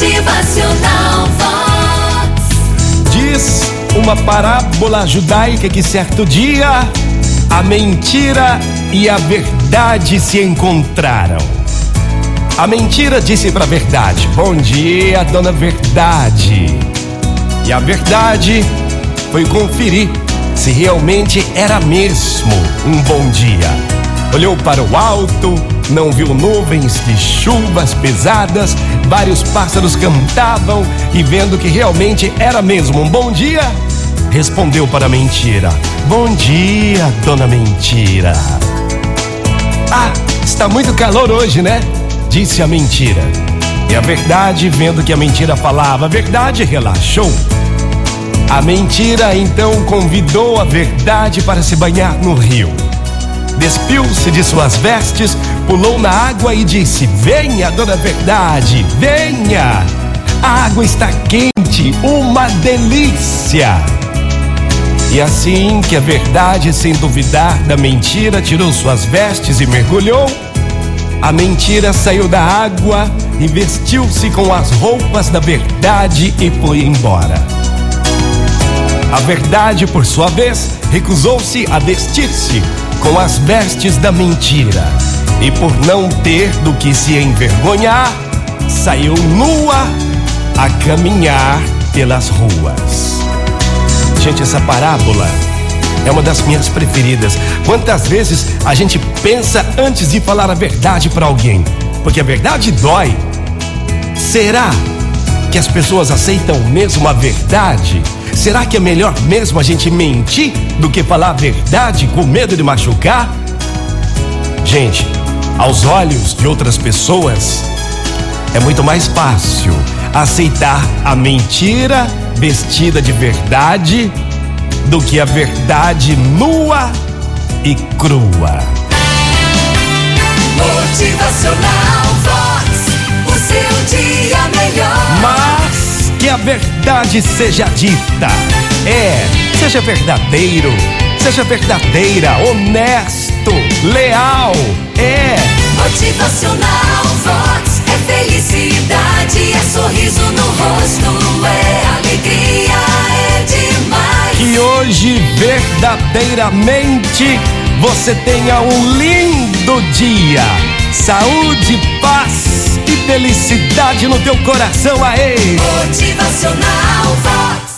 Motivacional Vox. Diz uma parábola judaica que certo dia a mentira e a verdade se encontraram. A mentira disse para a verdade: Bom dia, dona Verdade. E a verdade foi conferir se realmente era mesmo um bom dia. Olhou para o alto, não viu nuvens de chuvas pesadas, vários pássaros cantavam e vendo que realmente era mesmo um bom dia, respondeu para a mentira: Bom dia, dona Mentira. Ah, está muito calor hoje, né? Disse a mentira. E a verdade, vendo que a mentira falava a verdade, relaxou. A mentira então convidou a verdade para se banhar no rio. Despiu-se de suas vestes, pulou na água e disse: Venha, dona Verdade, venha! A água está quente, uma delícia! E assim que a verdade, sem duvidar da mentira, tirou suas vestes e mergulhou, a mentira saiu da água e vestiu-se com as roupas da verdade e foi embora. A verdade, por sua vez, recusou-se a vestir-se com as vestes da mentira. E por não ter do que se envergonhar, saiu nua a caminhar pelas ruas. Gente, essa parábola é uma das minhas preferidas. Quantas vezes a gente pensa antes de falar a verdade para alguém? Porque a verdade dói. Será que as pessoas aceitam mesmo a verdade? Será que é melhor mesmo a gente mentir do que falar a verdade com medo de machucar? Gente, aos olhos de outras pessoas, é muito mais fácil aceitar a mentira vestida de verdade do que a verdade nua e crua. Motivacional Vox. O seu dia melhor. Mas que a verdade seja dita. É, seja verdadeiro, seja verdadeira, honesto, leal. É, Motivacional Vox. É felicidade, é sorriso no rosto, é alegria, é demais. que hoje verdadeiramente você tenha um lindo dia. Saúde, paz felicidade no teu coração. Aê! Motivacional Vox.